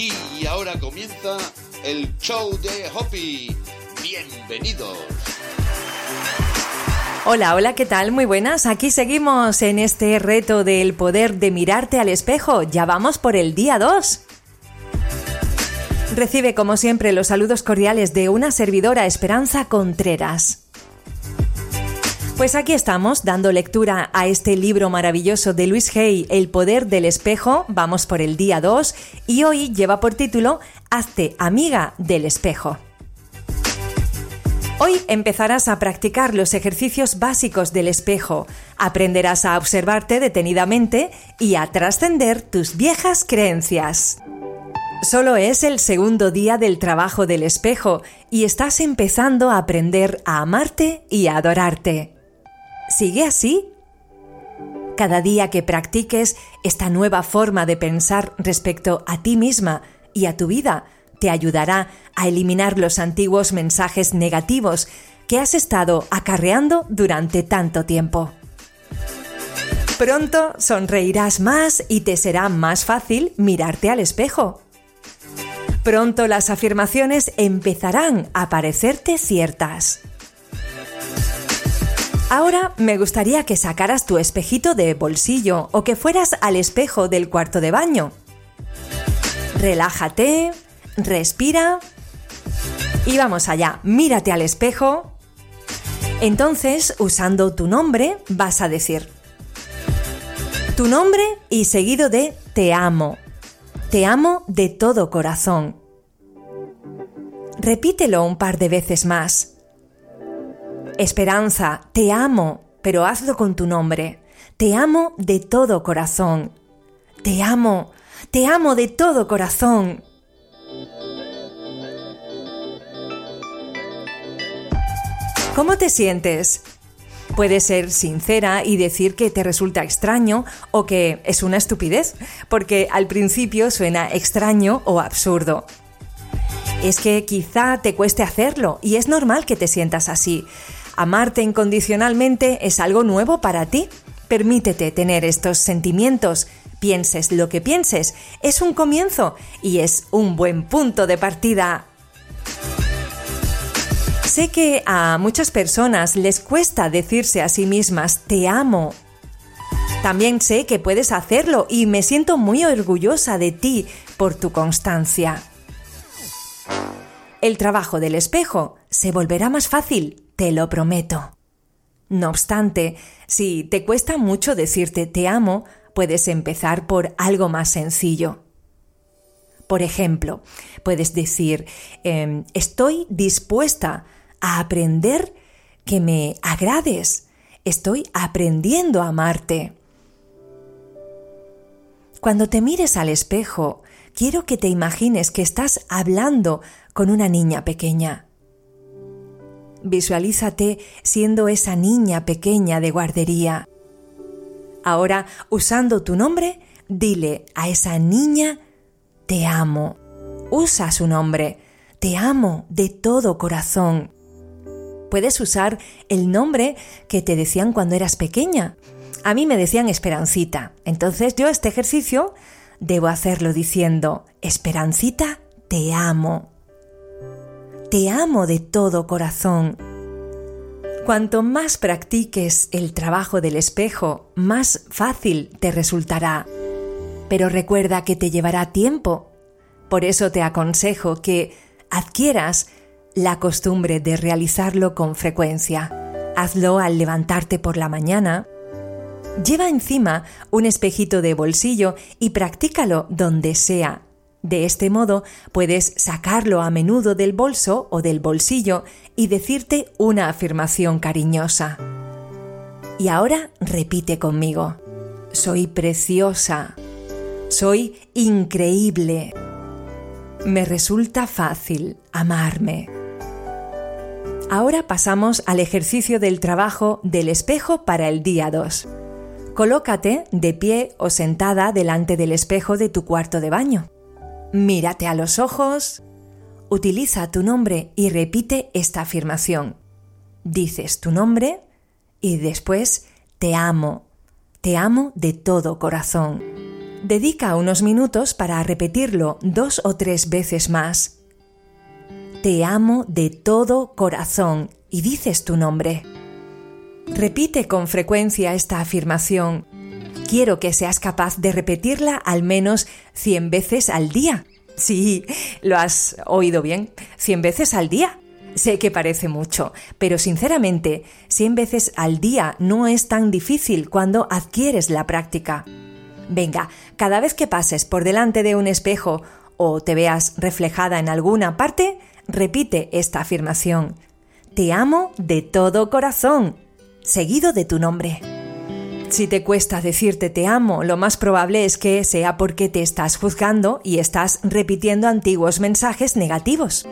Y ahora comienza el show de Hoppy. Bienvenidos. Hola, hola, ¿qué tal? Muy buenas. Aquí seguimos en este reto del poder de mirarte al espejo. Ya vamos por el día 2. Recibe como siempre los saludos cordiales de una servidora Esperanza Contreras. Pues aquí estamos dando lectura a este libro maravilloso de Luis Hay, El poder del espejo. Vamos por el día 2 y hoy lleva por título Hazte amiga del espejo. Hoy empezarás a practicar los ejercicios básicos del espejo, aprenderás a observarte detenidamente y a trascender tus viejas creencias. Solo es el segundo día del trabajo del espejo y estás empezando a aprender a amarte y a adorarte. ¿Sigue así? Cada día que practiques esta nueva forma de pensar respecto a ti misma y a tu vida, te ayudará a eliminar los antiguos mensajes negativos que has estado acarreando durante tanto tiempo. Pronto sonreirás más y te será más fácil mirarte al espejo. Pronto las afirmaciones empezarán a parecerte ciertas. Ahora me gustaría que sacaras tu espejito de bolsillo o que fueras al espejo del cuarto de baño. Relájate, respira y vamos allá, mírate al espejo. Entonces, usando tu nombre, vas a decir tu nombre y seguido de te amo. Te amo de todo corazón. Repítelo un par de veces más. Esperanza, te amo, pero hazlo con tu nombre. Te amo de todo corazón. Te amo, te amo de todo corazón. ¿Cómo te sientes? Puedes ser sincera y decir que te resulta extraño o que es una estupidez, porque al principio suena extraño o absurdo. Es que quizá te cueste hacerlo y es normal que te sientas así, Amarte incondicionalmente es algo nuevo para ti. Permítete tener estos sentimientos. Pienses lo que pienses, es un comienzo y es un buen punto de partida. Sé que a muchas personas les cuesta decirse a sí mismas te amo. También sé que puedes hacerlo y me siento muy orgullosa de ti por tu constancia. El trabajo del espejo se volverá más fácil te lo prometo. No obstante, si te cuesta mucho decirte te amo, puedes empezar por algo más sencillo. Por ejemplo, puedes decir, em, estoy dispuesta a aprender que me agrades. Estoy aprendiendo a amarte. Cuando te mires al espejo, quiero que te imagines que estás hablando con una niña pequeña. Visualízate siendo esa niña pequeña de guardería. Ahora, usando tu nombre, dile a esa niña, te amo. Usa su nombre, te amo de todo corazón. Puedes usar el nombre que te decían cuando eras pequeña. A mí me decían Esperancita. Entonces yo este ejercicio debo hacerlo diciendo, Esperancita, te amo. Te amo de todo corazón. Cuanto más practiques el trabajo del espejo, más fácil te resultará. Pero recuerda que te llevará tiempo. Por eso te aconsejo que adquieras la costumbre de realizarlo con frecuencia. Hazlo al levantarte por la mañana. Lleva encima un espejito de bolsillo y practícalo donde sea de este modo puedes sacarlo a menudo del bolso o del bolsillo y decirte una afirmación cariñosa. Y ahora repite conmigo. Soy preciosa. Soy increíble. Me resulta fácil amarme. Ahora pasamos al ejercicio del trabajo del espejo para el día 2. Colócate de pie o sentada delante del espejo de tu cuarto de baño. Mírate a los ojos, utiliza tu nombre y repite esta afirmación. Dices tu nombre y después te amo. Te amo de todo corazón. Dedica unos minutos para repetirlo dos o tres veces más. Te amo de todo corazón y dices tu nombre. Repite con frecuencia esta afirmación. Quiero que seas capaz de repetirla al menos 100 veces al día. Sí, lo has oído bien, 100 veces al día. Sé que parece mucho, pero sinceramente, 100 veces al día no es tan difícil cuando adquieres la práctica. Venga, cada vez que pases por delante de un espejo o te veas reflejada en alguna parte, repite esta afirmación. Te amo de todo corazón, seguido de tu nombre. Si te cuesta decirte te amo, lo más probable es que sea porque te estás juzgando y estás repitiendo antiguos mensajes negativos.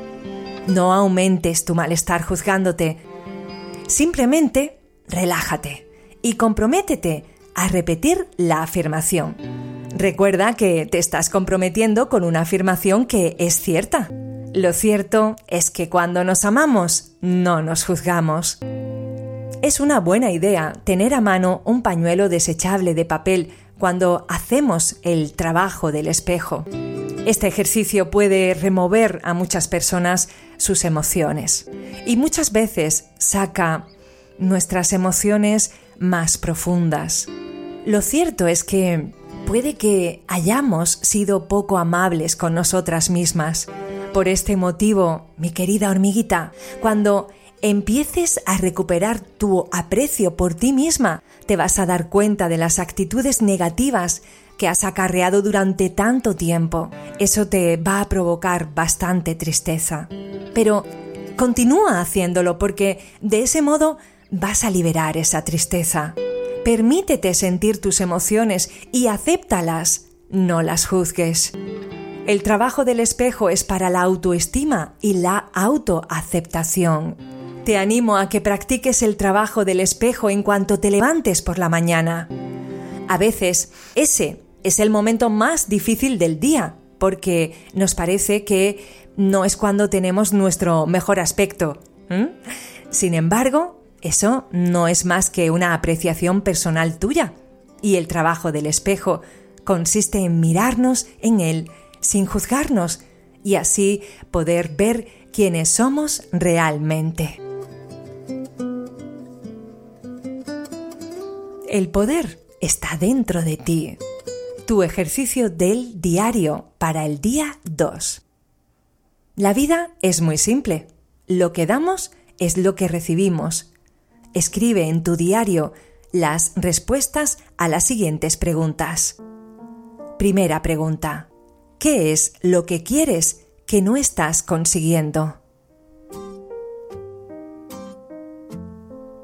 No aumentes tu malestar juzgándote. Simplemente relájate y comprométete a repetir la afirmación. Recuerda que te estás comprometiendo con una afirmación que es cierta. Lo cierto es que cuando nos amamos, no nos juzgamos. Es una buena idea tener a mano un pañuelo desechable de papel cuando hacemos el trabajo del espejo. Este ejercicio puede remover a muchas personas sus emociones y muchas veces saca nuestras emociones más profundas. Lo cierto es que puede que hayamos sido poco amables con nosotras mismas. Por este motivo, mi querida hormiguita, cuando empieces a recuperar tu aprecio por ti misma, te vas a dar cuenta de las actitudes negativas que has acarreado durante tanto tiempo. Eso te va a provocar bastante tristeza. Pero continúa haciéndolo porque de ese modo vas a liberar esa tristeza. Permítete sentir tus emociones y acéptalas, no las juzgues. El trabajo del espejo es para la autoestima y la autoaceptación. Te animo a que practiques el trabajo del espejo en cuanto te levantes por la mañana. A veces ese es el momento más difícil del día, porque nos parece que no es cuando tenemos nuestro mejor aspecto. Sin embargo, eso no es más que una apreciación personal tuya. Y el trabajo del espejo consiste en mirarnos en él sin juzgarnos y así poder ver quiénes somos realmente. El poder está dentro de ti tu ejercicio del diario para el día 2. La vida es muy simple. Lo que damos es lo que recibimos. Escribe en tu diario las respuestas a las siguientes preguntas. Primera pregunta. ¿Qué es lo que quieres que no estás consiguiendo?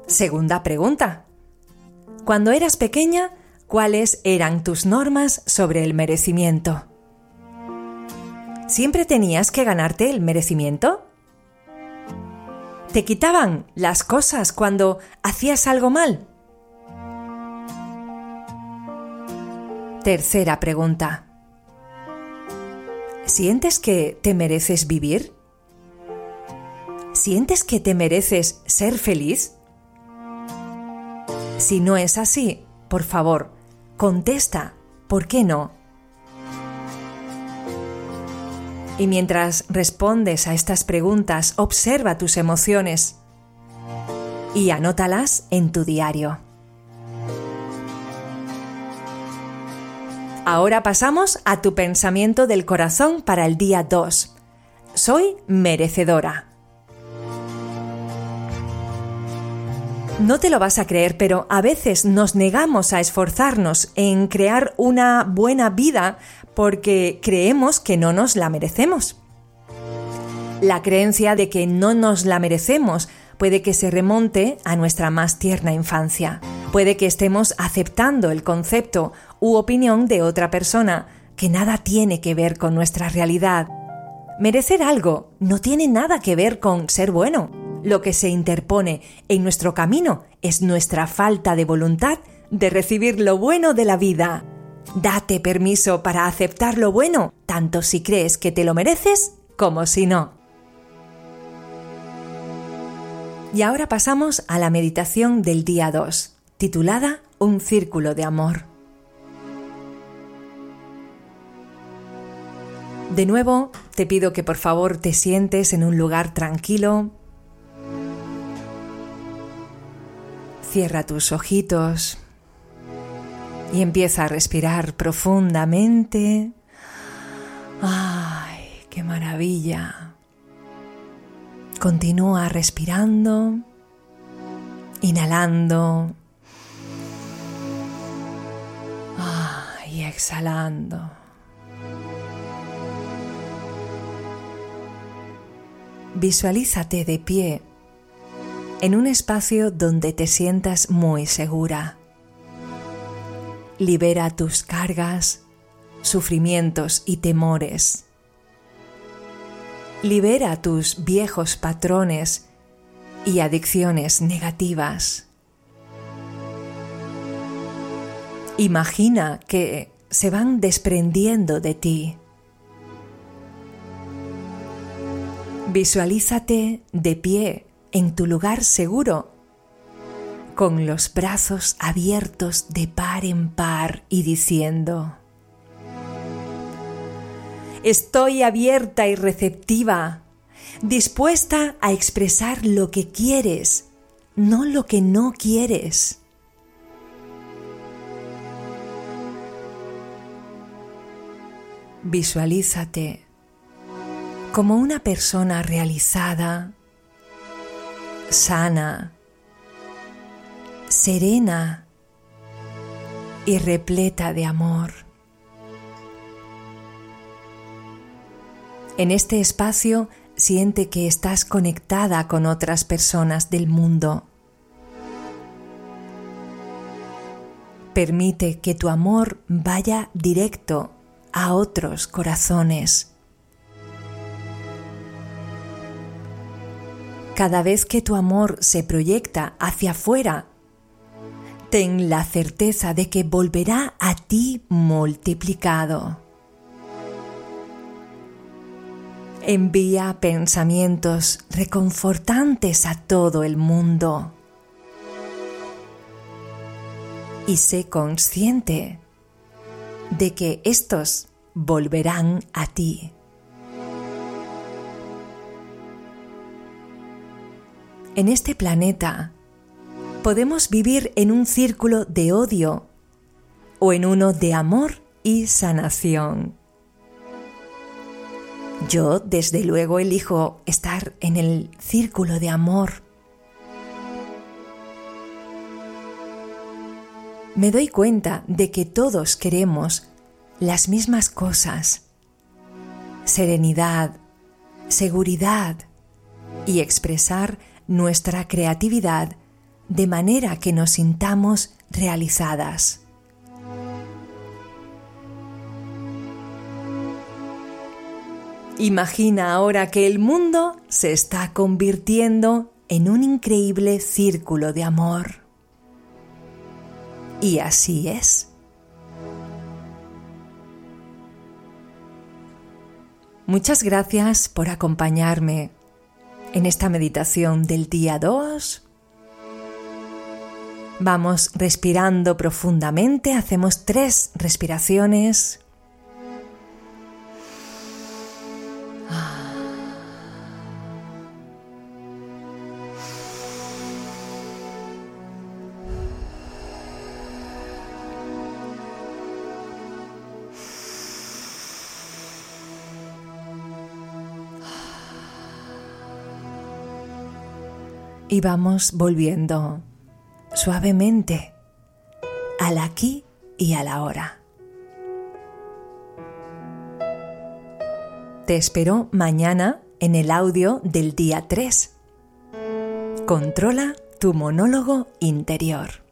Segunda pregunta. Cuando eras pequeña, cuáles eran tus normas sobre el merecimiento. ¿Siempre tenías que ganarte el merecimiento? ¿Te quitaban las cosas cuando hacías algo mal? Tercera pregunta. ¿Sientes que te mereces vivir? ¿Sientes que te mereces ser feliz? Si no es así, por favor, Contesta, ¿por qué no? Y mientras respondes a estas preguntas, observa tus emociones y anótalas en tu diario. Ahora pasamos a tu pensamiento del corazón para el día 2. Soy merecedora. No te lo vas a creer, pero a veces nos negamos a esforzarnos en crear una buena vida porque creemos que no nos la merecemos. La creencia de que no nos la merecemos puede que se remonte a nuestra más tierna infancia. Puede que estemos aceptando el concepto u opinión de otra persona que nada tiene que ver con nuestra realidad. Merecer algo no tiene nada que ver con ser bueno lo que se interpone en nuestro camino es nuestra falta de voluntad de recibir lo bueno de la vida. Date permiso para aceptar lo bueno, tanto si crees que te lo mereces como si no. Y ahora pasamos a la meditación del día 2, titulada Un círculo de amor. De nuevo, te pido que por favor te sientes en un lugar tranquilo. Cierra tus ojitos y empieza a respirar profundamente. ¡Ay, qué maravilla! Continúa respirando, inhalando y exhalando. Visualízate de pie en un espacio donde te sientas muy segura. Libera tus cargas, sufrimientos y temores. Libera tus viejos patrones y adicciones negativas. Imagina que se van desprendiendo de ti. Visualízate de pie en tu lugar seguro, con los brazos abiertos de par en par y diciendo, Estoy abierta y receptiva, dispuesta a expresar lo que quieres, no lo que no quieres. Visualízate como una persona realizada, sana, serena y repleta de amor. En este espacio siente que estás conectada con otras personas del mundo. Permite que tu amor vaya directo a otros corazones. Cada vez que tu amor se proyecta hacia afuera, ten la certeza de que volverá a ti multiplicado. Envía pensamientos reconfortantes a todo el mundo. Y sé consciente de que estos volverán a ti. En este planeta podemos vivir en un círculo de odio o en uno de amor y sanación. Yo, desde luego, elijo estar en el círculo de amor. Me doy cuenta de que todos queremos las mismas cosas. Serenidad, seguridad y expresar nuestra creatividad de manera que nos sintamos realizadas. Imagina ahora que el mundo se está convirtiendo en un increíble círculo de amor. Y así es. Muchas gracias por acompañarme en esta meditación del día 2. Vamos respirando profundamente, hacemos tres respiraciones. Y vamos volviendo suavemente al aquí y a la hora. Te espero mañana en el audio del día 3. Controla tu monólogo interior.